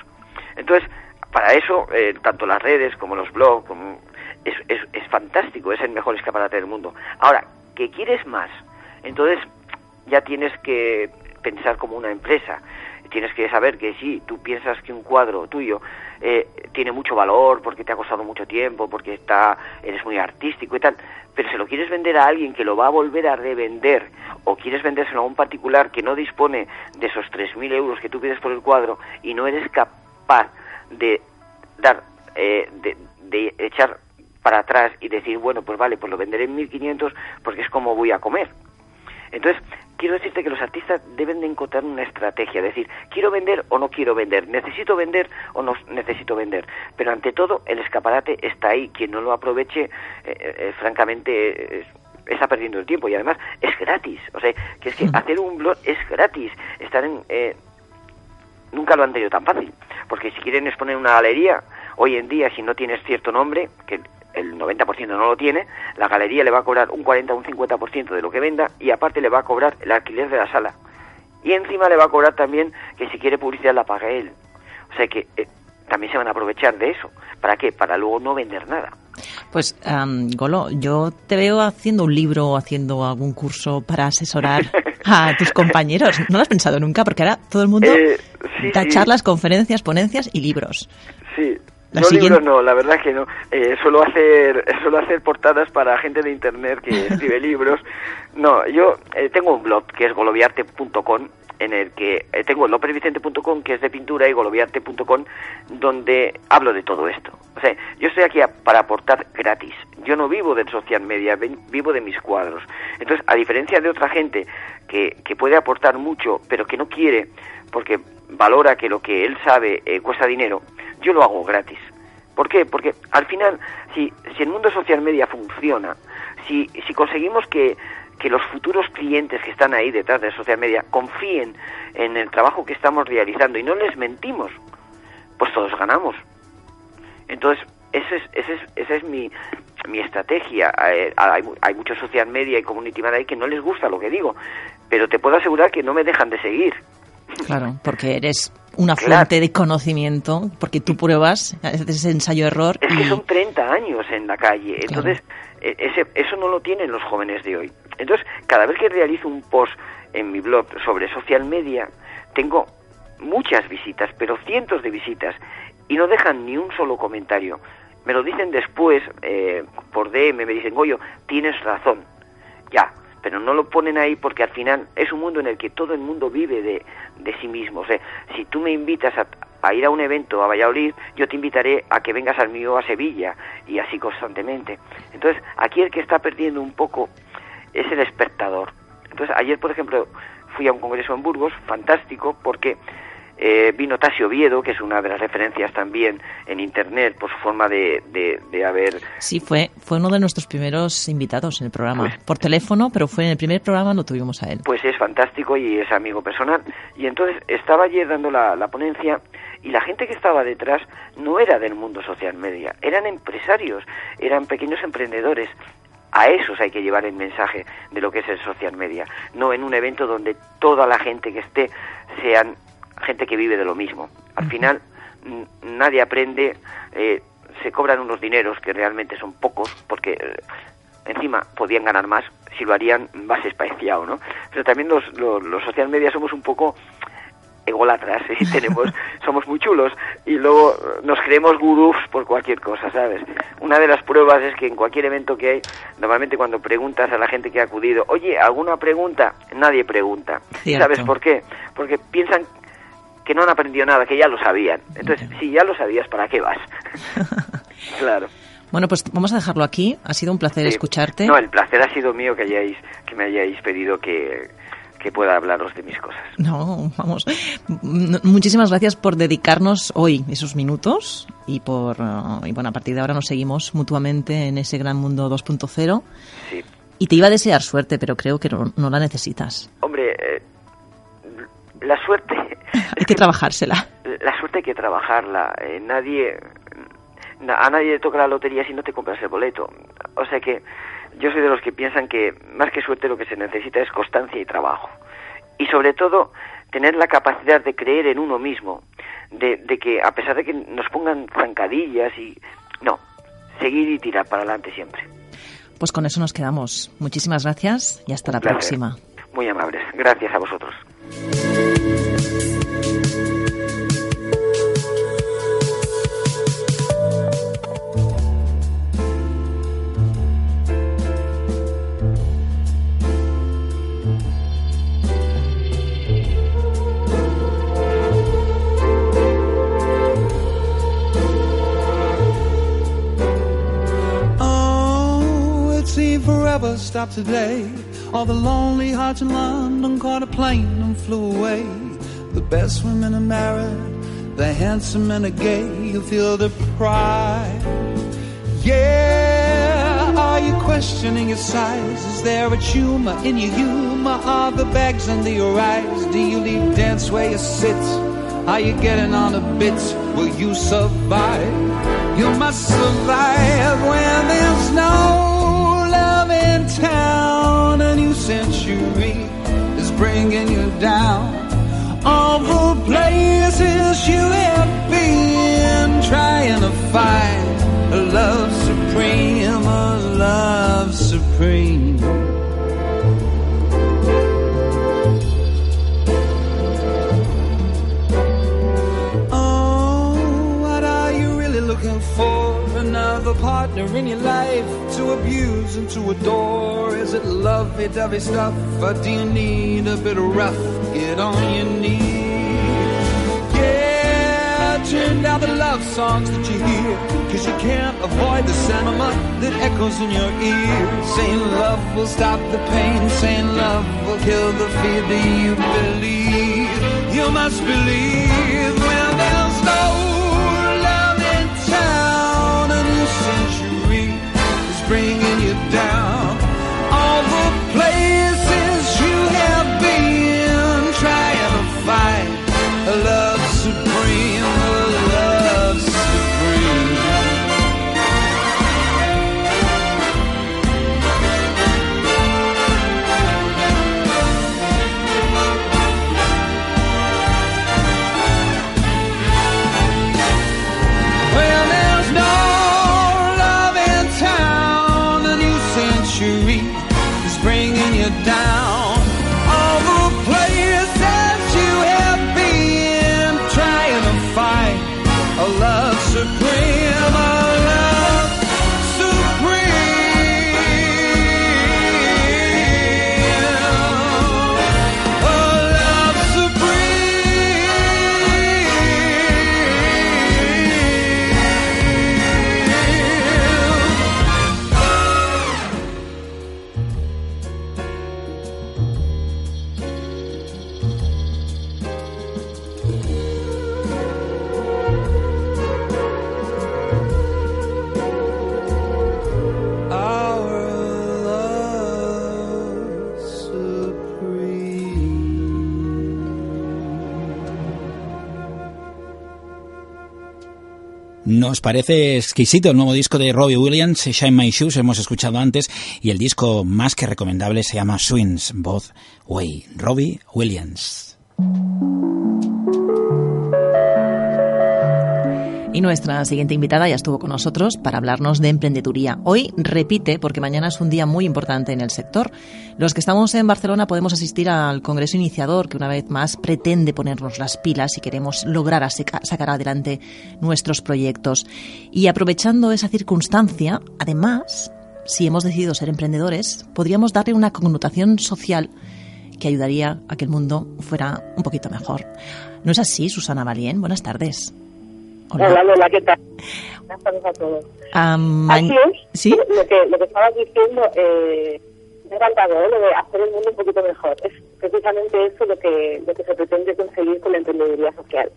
Entonces para eso eh, tanto las redes como los blogs como- es, es, es fantástico es el mejor escaparate del mundo. Ahora que quieres más entonces ya tienes que pensar como una empresa tienes que saber que sí, tú piensas que un cuadro tuyo eh, tiene mucho valor porque te ha costado mucho tiempo, porque está, eres muy artístico y tal, pero si lo quieres vender a alguien que lo va a volver a revender o quieres vendérselo a un particular que no dispone de esos 3.000 euros que tú pides por el cuadro y no eres capaz de dar, eh, de, de echar para atrás y decir, bueno, pues vale, pues lo venderé en 1.500 porque es como voy a comer. Entonces, quiero decirte que los artistas deben de encontrar una estrategia, decir, quiero vender o no quiero vender, necesito vender o no necesito vender. Pero ante todo, el escaparate está ahí, quien no lo aproveche, eh, eh, francamente, eh, está perdiendo el tiempo y además es gratis. O sea, que es que hacer un blog es gratis. Estar en... eh, nunca lo han tenido tan fácil. Porque si quieren exponer una galería, hoy en día, si no tienes cierto nombre, que el 90% no lo tiene, la galería le va a cobrar un 40 o un 50% de lo que venda y aparte le va a cobrar el alquiler de la sala. Y encima le va a cobrar también que si quiere publicidad la pague él. O sea que eh, también se van a aprovechar de eso. ¿Para qué? Para luego no vender nada. Pues, am, Golo, yo te veo haciendo un libro o haciendo algún curso para asesorar (laughs) a tus compañeros. ¿No lo has pensado nunca? Porque ahora todo el mundo Eh, sí, da sí. charlas, conferencias, ponencias y libros. Sí. La no siguiente- libros no, la verdad es que no. Eh, suelo hacer (laughs) suelo hacer portadas para gente de internet que (laughs) escribe libros. No, yo eh, tengo un blog que es golobiarte.com en el que eh, tengo el lopervicente.com que es de pintura y goloviarte.com donde hablo de todo esto. O sea, yo estoy aquí a- para aportar gratis. Yo no vivo del social media, vivo de mis cuadros. Entonces, a diferencia de otra gente que, que puede aportar mucho, pero que no quiere porque valora que lo que él sabe eh, cuesta dinero, yo lo hago gratis. ¿Por qué? Porque al final, si, si el mundo social media funciona, si, si conseguimos que, que los futuros clientes que están ahí detrás de social media confíen en el trabajo que estamos realizando y no les mentimos, pues todos ganamos. Entonces, ese es, ese es, esa es mi, mi estrategia. Eh, Hay, hay muchos social media y community manager que no les gusta lo que digo, pero te puedo asegurar que no me dejan de seguir. Claro, porque eres una Claro. fuente de conocimiento, porque tú pruebas, haces ensayo-error Es que son 30 años en la calle, entonces eh, ese, eso no lo tienen los jóvenes de hoy. Entonces, cada vez que realizo un post en mi blog sobre social media, tengo muchas visitas, pero cientos de visitas, y no dejan ni un solo comentario. Me lo dicen después, eh, por DM, me dicen, Goyo, tienes razón. Ya, pero no lo ponen ahí porque al final es un mundo en el que todo el mundo vive de, de sí mismo. O sea, si tú me invitas a, a ir a un evento a Valladolid, yo te invitaré a que vengas al mío a Sevilla y así constantemente. Entonces, aquí el que está perdiendo un poco es el espectador. Entonces, ayer, por ejemplo, fui a un congreso en Burgos, fantástico, porque eh, vino Tasio Oviedo, que es una de las referencias también en Internet por su forma de, de, de haber Sí, fue, fue uno de nuestros primeros invitados en el programa. Por teléfono, pero fue en el primer programa lo tuvimos a él. pues es fantástico y es amigo personal. Y entonces estaba ayer dando la, la ponencia y la gente que estaba detrás no era del mundo social media, eran empresarios, eran pequeños emprendedores. A esos hay que llevar el mensaje de lo que es el social media, no en un evento donde toda la gente que esté sean gente que vive de lo mismo. Al final nadie aprende, eh, se cobran unos dineros que realmente son pocos porque eh, encima podían ganar más si lo harían más espaciado, ¿no? Pero también los, los, los social media somos un poco egolatras y (laughs) tenemos somos muy chulos y luego eh, nos creemos gurús por cualquier cosa, ¿sabes? Una de las pruebas es que en cualquier evento que hay, normalmente cuando preguntas a la gente que ha acudido, oye, ¿alguna pregunta? Nadie pregunta. Cierto. ¿Sabes por qué? Porque piensan que no han aprendido nada, que ya lo sabían. Entonces, si ya lo sabías, ¿para qué vas? (laughs) claro. Bueno, pues vamos a dejarlo aquí. Ha sido un placer Sí. escucharte. No, el placer ha sido mío que hayáis que me hayáis pedido que, que pueda hablaros de mis cosas. No, vamos. Muchísimas gracias por dedicarnos hoy esos minutos y por uh, y bueno, a partir de ahora nos seguimos mutuamente en ese gran mundo 2.0 Sí. y te iba a desear suerte, pero creo que no, no la necesitas. Hombre, eh, la suerte (laughs) Hay que trabajársela. la suerte hay que trabajarla. Eh, nadie na- a nadie le toca la lotería si no te compras el boleto. O sea que yo soy de los que piensan que más que suerte lo que se necesita es constancia y trabajo. Y sobre todo tener la capacidad de creer en uno mismo, de, de que a pesar de que nos pongan zancadillas y no, seguir y tirar para adelante siempre. Pues con eso nos quedamos. Muchísimas gracias y hasta la placer. próxima. Muy amables. Gracias a vosotros. Forever stopped today. All the lonely hearts in London caught a plane and flew away. The best women are married, the handsome and the gay. You feel the pride. Yeah, are you questioning your size? Is there a tumor in your humor? Are the bags under your eyes? Do you leave dance where you sit? Are you getting on a bit? Will you survive? You must survive when there's no century is bringing you down. All the places you have been trying to find a love supreme, a love another partner in your life to abuse and to adore? Is it lovey dovey stuff, or do you need a bit of rough? Get on your knees. Yeah, turn down the love songs that you hear, cause you can't avoid the sentiment that echoes in your ear. Saying love will stop the pain, saying love will kill the fear. Do you believe? You must believe when there's no bring it Nos parece exquisito el nuevo disco de Robbie Williams, Shine My Shoes, hemos escuchado antes, y el disco más que recomendable se llama Swings, Both Way. Robbie Williams. Y nuestra siguiente invitada ya estuvo con nosotros para hablarnos de emprendeduría. Hoy repite porque mañana es un día muy importante en el sector. Los que estamos en Barcelona podemos asistir al Congreso Iniciador que una vez más pretende ponernos las pilas si queremos lograr sacar adelante nuestros proyectos. Y aprovechando esa circunstancia, además, si hemos decidido ser emprendedores, podríamos darle una connotación social que ayudaría a que el mundo fuera un poquito mejor. ¿No es así, Susana Valien? Buenas tardes. Hola, Lola, ¿qué tal? Buenas tardes a todos. Ah, ma- Así es, ¿Sí? lo que, lo que estabas diciendo, eh, me ha encantado, ¿eh? lo de hacer el mundo un poquito mejor. Es precisamente eso lo que, lo que se pretende conseguir con la emprendeduría social.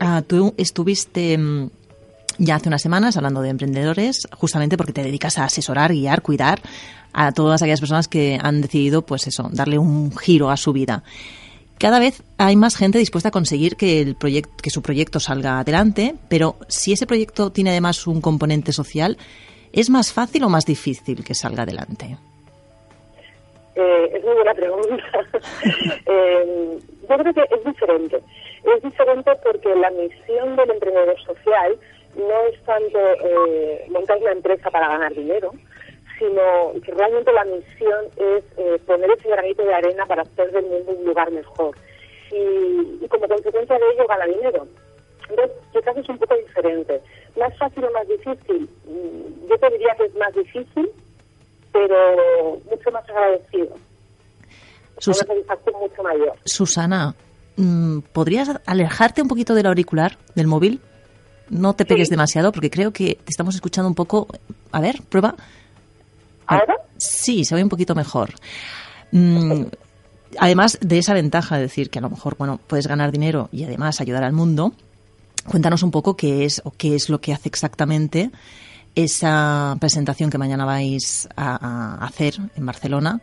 Ah, tú estuviste mm, ya hace unas semanas hablando de emprendedores, justamente porque te dedicas a asesorar, guiar, cuidar a todas aquellas personas que han decidido, pues eso, darle un giro a su vida. Cada vez hay más gente dispuesta a conseguir que el proyecto, que su proyecto salga adelante, pero si ese proyecto tiene además un componente social, ¿es más fácil o más difícil que salga adelante? Eh, es muy buena pregunta. (laughs) Eh, yo creo que es diferente. Es diferente porque la misión del emprendedor social no es tanto eh, montar una empresa para ganar dinero, sino que realmente la misión es eh, poner ese granito de arena para hacer del mundo un lugar mejor. Y, y como consecuencia de ello gana dinero. Entonces, quizás es un poco diferente. ¿Más fácil o más difícil? Mm, Yo te diría que es más difícil, pero mucho más agradecido. Sus- Una satisfacción mucho mayor. Susana, mm, ¿podrías alejarte un poquito del auricular, del móvil? No te pegues Sí. demasiado porque creo que te estamos escuchando un poco. A ver, prueba. ¿Ahora? Sí, se oye un poquito mejor. Mm, además de esa ventaja de decir que a lo mejor, bueno, puedes ganar dinero y además ayudar al mundo, cuéntanos un poco qué es o qué es lo que hace exactamente esa presentación que mañana vais a, a hacer en Barcelona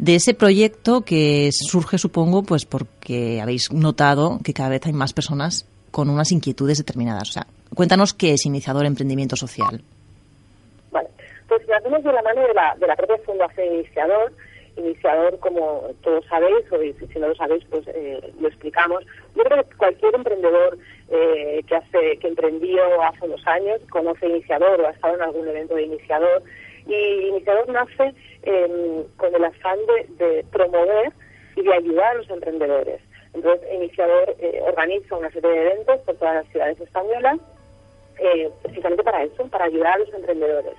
de ese proyecto que surge, supongo, pues porque habéis notado que cada vez hay más personas con unas inquietudes determinadas. O sea, cuéntanos qué es Iniciador Emprendimiento Social. Pues lo hacemos de la mano de la, de la propia Fundación Iniciador. Iniciador, como todos sabéis, o si no lo sabéis, pues eh, lo explicamos. Yo creo que cualquier emprendedor eh, que hace que emprendió hace unos años conoce Iniciador o ha estado en algún evento de Iniciador. Y Iniciador nace em, con el afán de, de promover y de ayudar a los emprendedores. Entonces, Iniciador eh, organiza una serie de eventos por todas las ciudades españolas eh, precisamente para eso, para ayudar a los emprendedores.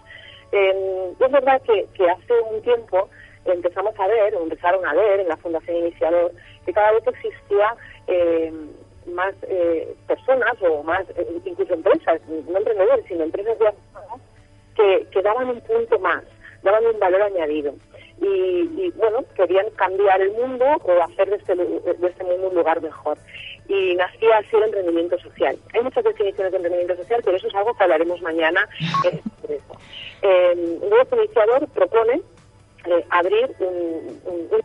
Eh, es verdad que, que hace un tiempo empezamos a ver, o empezaron a ver en la Fundación Iniciador, que cada vez existía eh, más eh, personas o más, eh, incluso empresas, no emprendedores, sino empresas que, que daban un punto más, daban un valor añadido. Y, y, bueno, querían cambiar el mundo o hacer de este, de este mundo un lugar mejor. Y nacía así el emprendimiento social. Hay muchas definiciones de emprendimiento social, pero eso es algo que hablaremos mañana en (laughs) el. Eh, el grupo iniciador propone eh, abrir un, un- un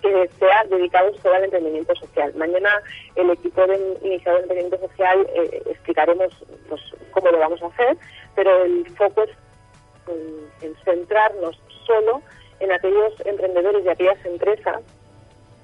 que sea dedicado solo al emprendimiento social. Mañana el equipo de iniciador de emprendimiento social eh, explicaremos pues, cómo lo vamos a hacer, pero el foco es en, en centrarnos solo en aquellos emprendedores y aquellas empresas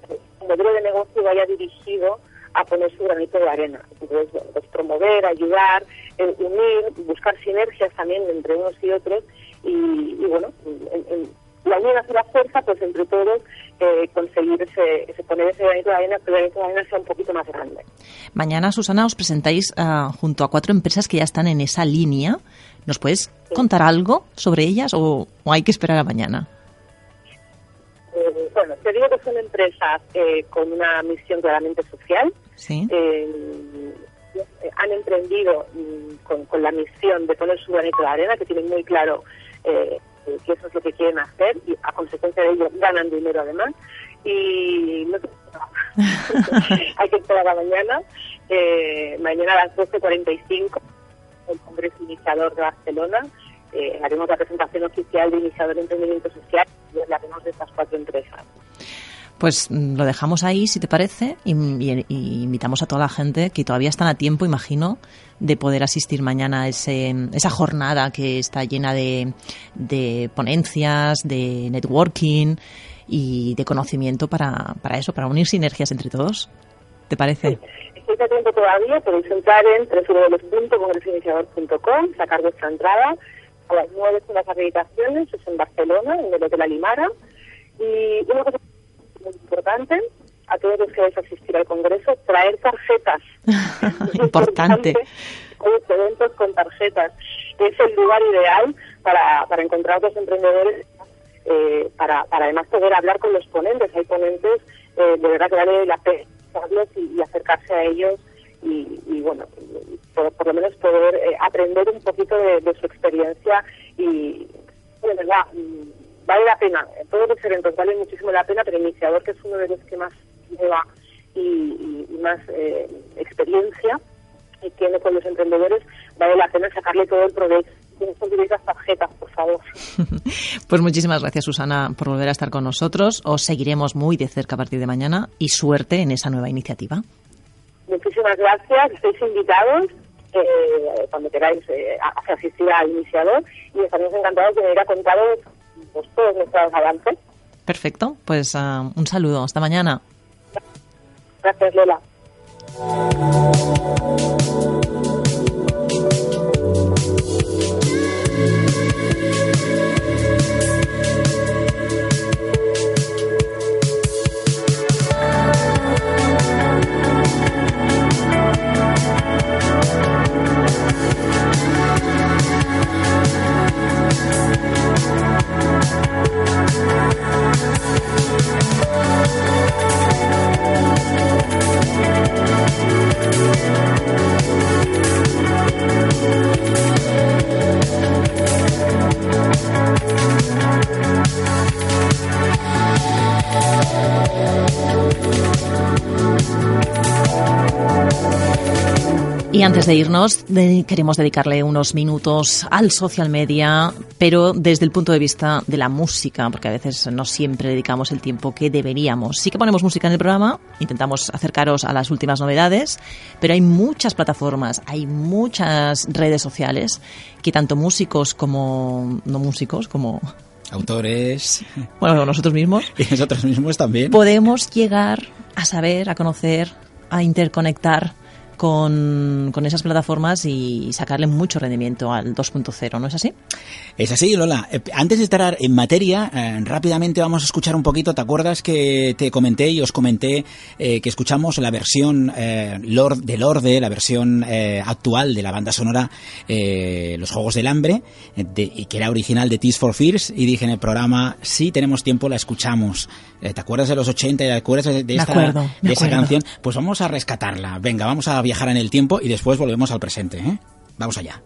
el modelo de negocio vaya dirigido a poner su granito de arena. Entonces, bueno, pues promover, ayudar, eh, unir, buscar sinergias también entre unos y otros y, y bueno, en- en- la unión hace la fuerza, pues entre todos eh, conseguir ese, ese poner ese granito de arena, que el granito de arena sea un poquito más grande. Mañana, Susana, os presentáis ah, junto a cuatro empresas que ya están en esa línea. ¿Nos puedes contar algo sobre ellas o, o hay que esperar a mañana? Bueno, te digo que son empresas eh, con una misión claramente social. Sí. Eh, eh, han emprendido mm, con, con la misión de poner su granito de arena, que tienen muy claro eh, que eso es lo que quieren hacer y a consecuencia de ello ganan dinero además. Y no te- (laughs) hay que esperar a mañana. Eh, mañana a las 12.45 el Congreso Iniciador de Barcelona. Eh, haremos la presentación oficial de Iniciador de Emprendimiento Social y hablaremos de estas cuatro empresas. Pues mm, lo dejamos ahí, si te parece, y, y- y invitamos a toda la gente que todavía están a tiempo, imagino, de poder asistir mañana a ese, esa jornada que está llena de, de ponencias, de networking y de conocimiento para, para eso, para unir sinergias entre todos. ¿Te parece? Estáis a tiempo todavía, podéis entrar en www.congresoiniciador.com, sacar vuestra entrada. A las nueve son las acreditaciones, es en Barcelona, en el Hotel Alimara. Y una cosa muy importante, a todos los que vais a asistir al Congreso, traer tarjetas. (laughs) Importante. Eventos con tarjetas. Es el lugar ideal para, para encontrar a otros emprendedores, eh, para, para además poder hablar con los ponentes. Hay ponentes eh, de verdad que vale la pena y, y acercarse a ellos y, y, bueno, por, lo menos poder eh, aprender un poquito de, su experiencia y de verdad mm, vale la pena. Todos los eventos valen muchísimo la pena, pero Iniciador, que es uno de los que más lleva y, más eh, experiencia y tiene con los emprendedores, vale la pena sacarle todo el provecho. Las tarjetas, por favor. (laughs) Pues muchísimas gracias, Susana, por volver a estar con nosotros. Os seguiremos muy de cerca a partir de mañana y suerte en esa nueva iniciativa. Muchísimas gracias, estáis invitados eh, cuando queráis eh, a, a asistir al iniciador y estaremos encantados de venir a contaros pues, todos nuestros avances. Perfecto, pues ah, un saludo. Hasta mañana. Gracias, Lola. Thank Y antes de irnos, queremos dedicarle unos minutos al social media, pero desde el punto de vista de la música, porque a veces no siempre dedicamos el tiempo que deberíamos. Sí que ponemos música en el programa, intentamos acercaros a las últimas novedades, pero hay muchas plataformas, hay muchas redes sociales que tanto músicos como no músicos, como Autores bueno, nosotros mismos, (laughs) y nosotros mismos también. podemos llegar a saber, a conocer, a interconectar con, con esas plataformas y sacarle mucho rendimiento al 2.0, ¿no es así? Es así, Lola. Eh, Antes de estar en materia, eh, rápidamente vamos a escuchar un poquito. ¿Te acuerdas que te comenté y os comenté eh, que escuchamos la versión eh, Lord, de Lorde, la versión eh, actual de la banda sonora eh, Los Juegos del Hambre, de- y que era original de Tears for Fears? Y dije en el programa, si tenemos tiempo, la escuchamos. ¿Te acuerdas de los 80? ¿Te acuerdas de, esta, de esa canción? Pues vamos a rescatarla. Venga, vamos a viajar en el tiempo y después volvemos al presente. ¿eh? Vamos allá.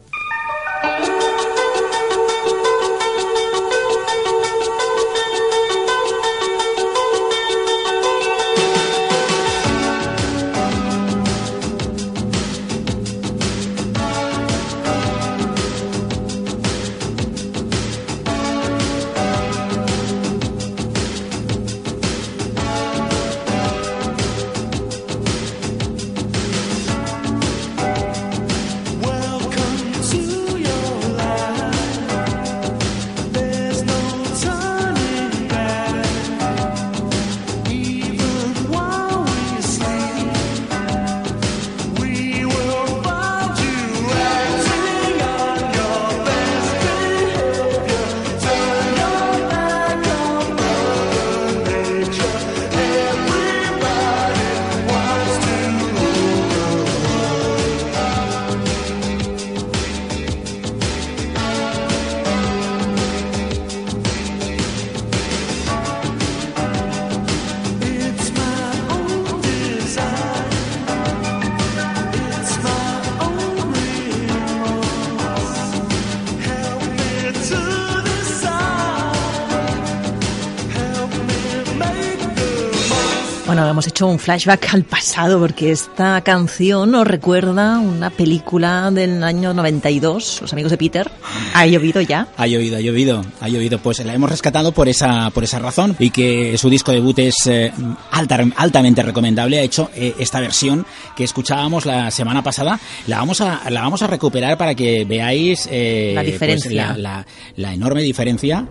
Hemos hecho un flashback al pasado porque esta canción nos recuerda una película del año 92, Los amigos de Peter. Ha llovido ya. Ha llovido, ha llovido, ha llovido. Pues la hemos rescatado por esa, por esa razón y que su disco debut es eh, alta- altamente recomendable. Ha hecho eh, esta versión que escuchábamos la semana pasada. La vamos a, la vamos a recuperar para que veáis eh, La pues, diferencia. la, la- la enorme diferencia.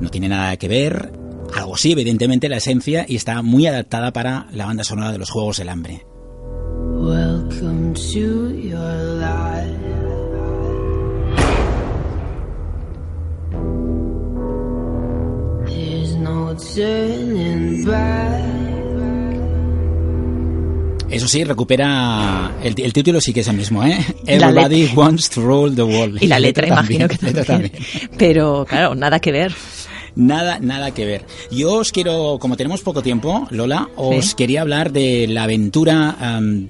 No tiene nada que ver. Algo sí, evidentemente, la esencia y está muy adaptada para la banda sonora de los Juegos del Hambre. Welcome to your life. Eso sí, recupera. El, el título sí que es el mismo, ¿eh? Everybody wants to rule the world. Y la letra, imagino que también. Pero claro, nada que ver. Nada, nada que ver. Yo os quiero, como tenemos poco tiempo, Lola, os Sí. quería hablar de la aventura.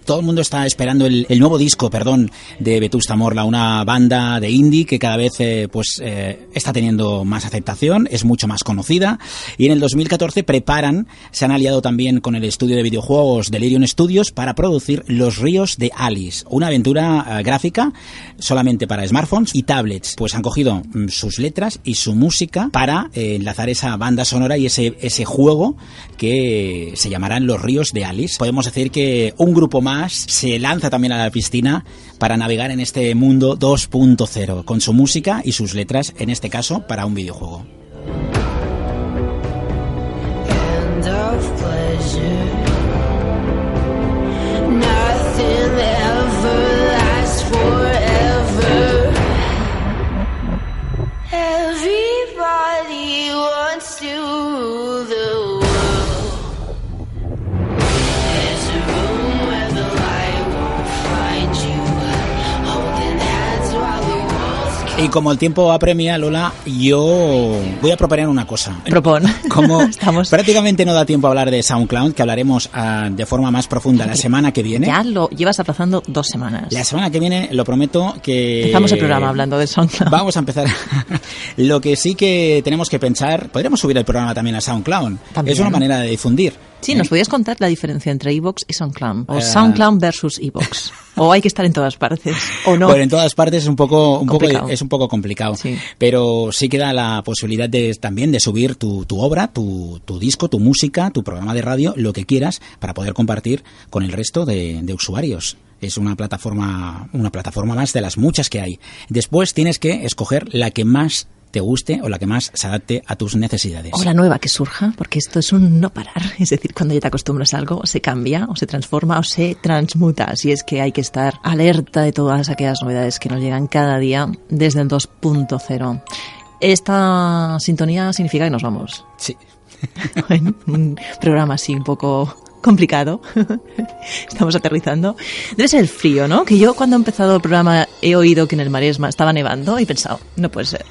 todo el mundo está esperando el, el nuevo disco, perdón, de Vetusta Morla, una banda de indie que cada vez eh, pues eh, está teniendo más aceptación, es mucho más conocida. Y en el 2014 preparan, se han aliado también con el estudio de videojuegos Delirium Studios para producir Los Ríos de Alice, una aventura eh, gráfica solamente para smartphones y tablets. Pues han cogido mm, sus letras y su música para eh, enlazar esa banda sonora y ese, ese juego que se llamarán Los Ríos de Alice. Podemos decir que un grupo más se lanza también a la piscina para navegar en este mundo 2.0 con su música y sus letras, en este caso para un videojuego. Wants to Y como el tiempo apremia, Lola, yo voy a proponer una cosa. Propon. Como (laughs) Estamos- prácticamente no da tiempo a hablar de SoundCloud, que hablaremos ah, de forma más profunda la semana que viene. Ya lo llevas aplazando dos semanas. La semana que viene, lo prometo que... Empezamos el programa hablando de SoundCloud. Vamos a empezar. (laughs) lo que sí que tenemos que pensar, podríamos subir el programa también a SoundCloud. También. Es una manera de difundir. Sí, ¿nos podías contar la diferencia entre Evox y SoundCloud? O Eh, SoundCloud versus Evox. (laughs) o hay que estar en todas partes. O no. Bueno, en todas partes es un poco, un poco Complicado. es un poco complicado, Sí. pero sí queda la posibilidad de también de subir tu, tu obra, tu, tu disco, tu música, tu programa de radio, lo que quieras, para poder compartir con el resto de, de usuarios. Es una plataforma, una plataforma más de las muchas que hay. Después tienes que escoger la que más te guste o la que más se adapte a tus necesidades. O la nueva que surja, porque esto es un no parar. (laughs) Es decir, cuando ya te acostumbras a algo, se cambia, o se transforma, o se transmuta. Así es que hay que estar alerta de todas aquellas novedades que nos llegan cada día desde el 2.0. Esta sintonía significa que nos vamos. Sí. (laughs) en un programa así un poco complicado. (laughs) Estamos aterrizando. Debe ser el frío, ¿no? Que yo cuando he empezado el programa he oído que en el Maresma estaba nevando y he pensado, no puede ser.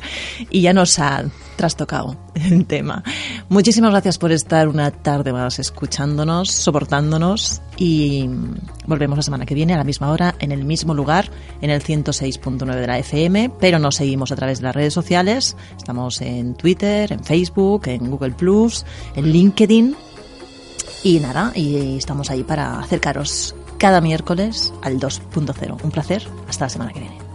Y ya nos ha trastocado el tema. Muchísimas gracias por estar una tarde más escuchándonos, soportándonos y volvemos la semana que viene a la misma hora, en el mismo lugar, en el 106.9 de la FM, pero nos seguimos a través de las redes sociales. Estamos en Twitter, en Facebook, en Google Plus, en LinkedIn y nada, y estamos ahí para acercaros cada miércoles al 2.0. Un placer. Hasta la semana que viene.